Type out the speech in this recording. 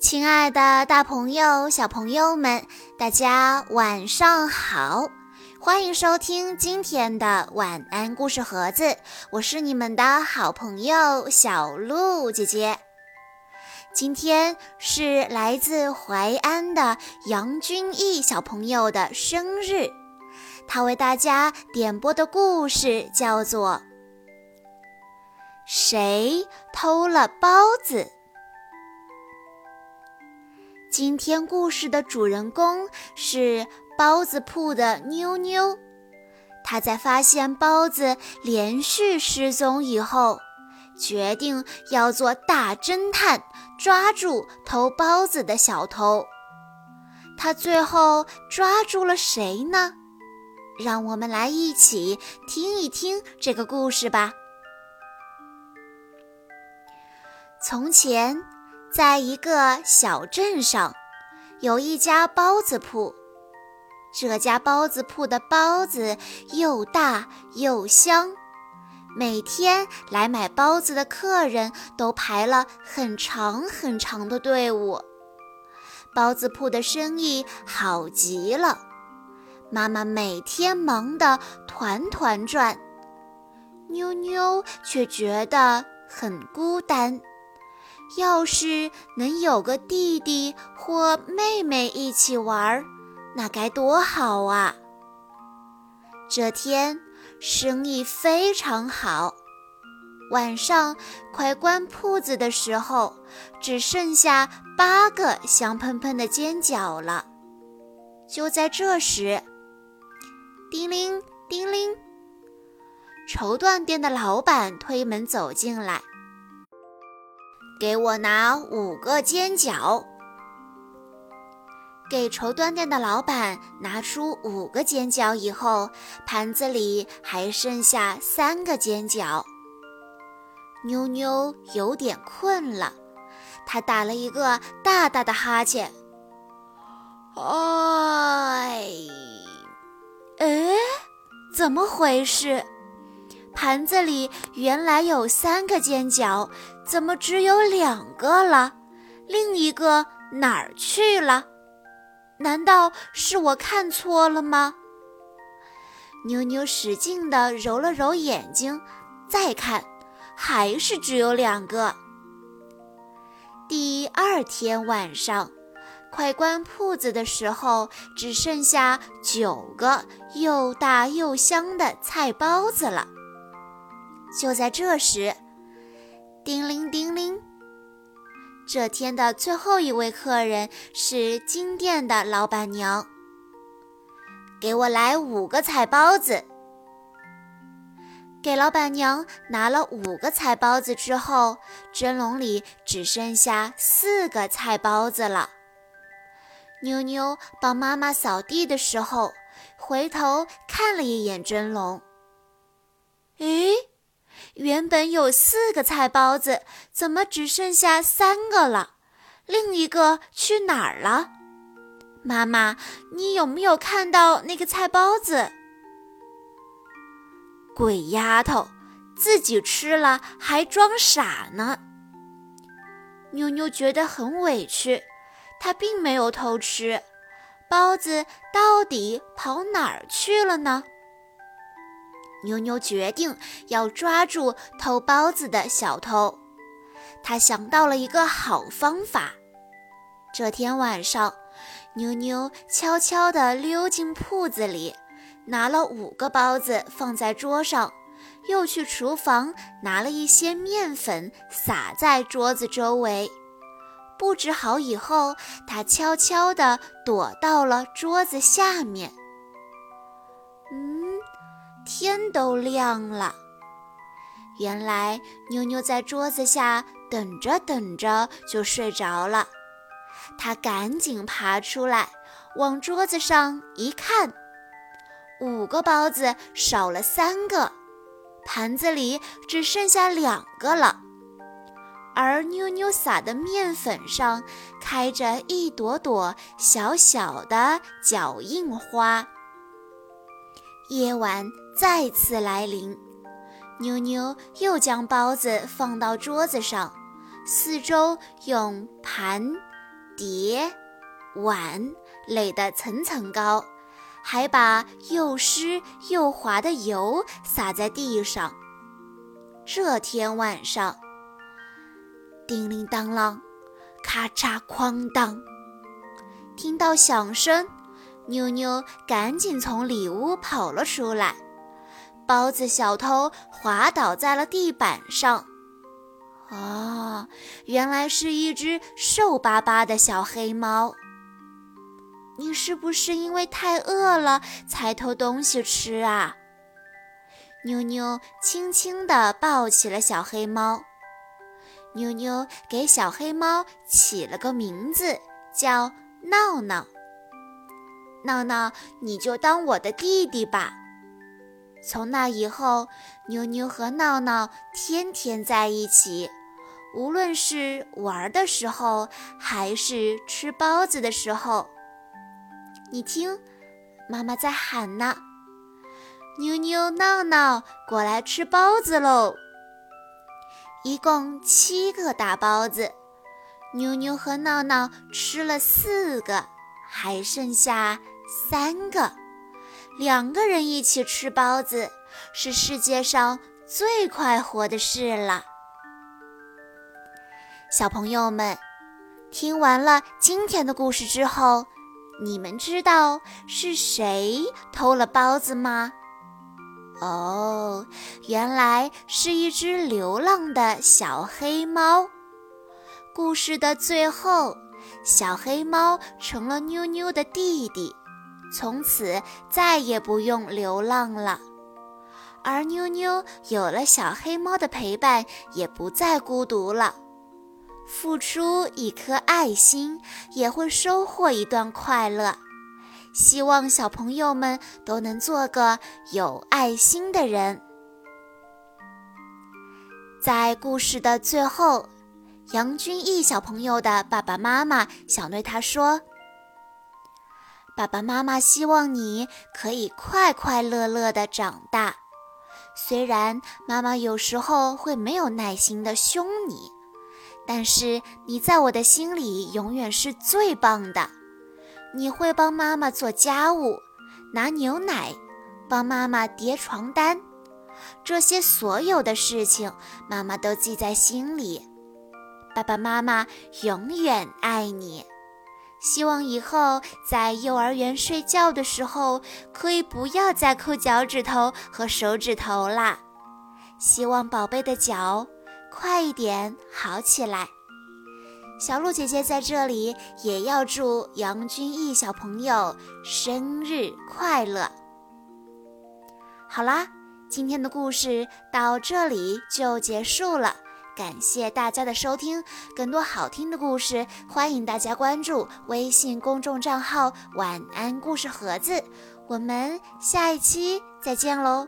亲爱的，大朋友、小朋友们，大家晚上好！欢迎收听今天的晚安故事盒子，我是你们的好朋友小鹿姐姐。今天是来自淮安的杨君毅小朋友的生日，他为大家点播的故事叫做《谁偷了包子》。今天故事的主人公是包子铺的妞妞，她在发现包子连续失踪以后，决定要做大侦探，抓住偷包子的小偷。她最后抓住了谁呢？让我们来一起听一听这个故事吧。从前。在一个小镇上，有一家包子铺。这家包子铺的包子又大又香，每天来买包子的客人都排了很长很长的队伍。包子铺的生意好极了，妈妈每天忙得团团转，妞妞却觉得很孤单。要是能有个弟弟或妹妹一起玩，那该多好啊！这天生意非常好，晚上快关铺子的时候，只剩下八个香喷喷的煎饺了。就在这时，叮铃叮铃，绸缎店的老板推门走进来。给我拿五个煎饺。给绸缎店的老板拿出五个煎饺以后，盘子里还剩下三个煎饺。妞妞有点困了，她打了一个大大的哈欠。哎，哎，怎么回事？盘子里原来有三个煎饺，怎么只有两个了？另一个哪儿去了？难道是我看错了吗？妞妞使劲地揉了揉眼睛，再看，还是只有两个。第二天晚上，快关铺子的时候，只剩下九个又大又香的菜包子了。就在这时，叮铃叮铃。这天的最后一位客人是金店的老板娘。给我来五个菜包子。给老板娘拿了五个菜包子之后，蒸笼里只剩下四个菜包子了。妞妞帮妈妈扫地的时候，回头看了一眼蒸笼。咦？原本有四个菜包子，怎么只剩下三个了？另一个去哪儿了？妈妈，你有没有看到那个菜包子？鬼丫头，自己吃了还装傻呢！妞妞觉得很委屈，她并没有偷吃，包子到底跑哪儿去了呢？妞妞决定要抓住偷包子的小偷。她想到了一个好方法。这天晚上，妞妞悄悄地溜进铺子里，拿了五个包子放在桌上，又去厨房拿了一些面粉撒在桌子周围。布置好以后，她悄悄地躲到了桌子下面。天都亮了，原来妞妞在桌子下等着等着就睡着了。她赶紧爬出来，往桌子上一看，五个包子少了三个，盘子里只剩下两个了。而妞妞撒的面粉上开着一朵朵小小的脚印花。夜晚再次来临，妞妞又将包子放到桌子上，四周用盘、碟、碗垒得层层高，还把又湿又滑的油洒在地上。这天晚上，叮铃当啷，咔嚓哐当，听到响声，妞妞赶紧从里屋跑了出来。包子小偷滑倒在了地板上。哦，原来是一只瘦巴巴的小黑猫。你是不是因为太饿了才偷东西吃啊？妞妞轻轻地抱起了小黑猫。妞妞给小黑猫起了个名字，叫闹闹。闹闹，你就当我的弟弟吧。从那以后，妞妞和闹闹天天在一起，无论是玩的时候，还是吃包子的时候。你听，妈妈在喊呢：“妞妞、闹闹，过来吃包子喽！”一共七个大包子，妞妞和闹闹吃了四个，还剩下三个。两个人一起吃包子是世界上最快活的事了。小朋友们，听完了今天的故事之后，你们知道是谁偷了包子吗？哦，原来是一只流浪的小黑猫。故事的最后，小黑猫成了妞妞的弟弟。从此再也不用流浪了，而妞妞有了小黑猫的陪伴，也不再孤独了。付出一颗爱心，也会收获一段快乐。希望小朋友们都能做个有爱心的人。在故事的最后，杨君毅小朋友的爸爸妈妈想对他说。爸爸妈妈希望你可以快快乐乐地长大。虽然妈妈有时候会没有耐心地凶你，但是你在我的心里永远是最棒的。你会帮妈妈做家务、拿牛奶、帮妈妈叠床单，这些所有的事情，妈妈都记在心里。爸爸妈妈永远爱你。希望以后在幼儿园睡觉的时候，可以不要再抠脚趾头和手指头啦。希望宝贝的脚快一点好起来。小鹿姐姐在这里也要祝杨君毅小朋友生日快乐。好啦，今天的故事到这里就结束了。感谢大家的收听，更多好听的故事，欢迎大家关注微信公众账号“晚安故事盒子”。我们下一期再见喽！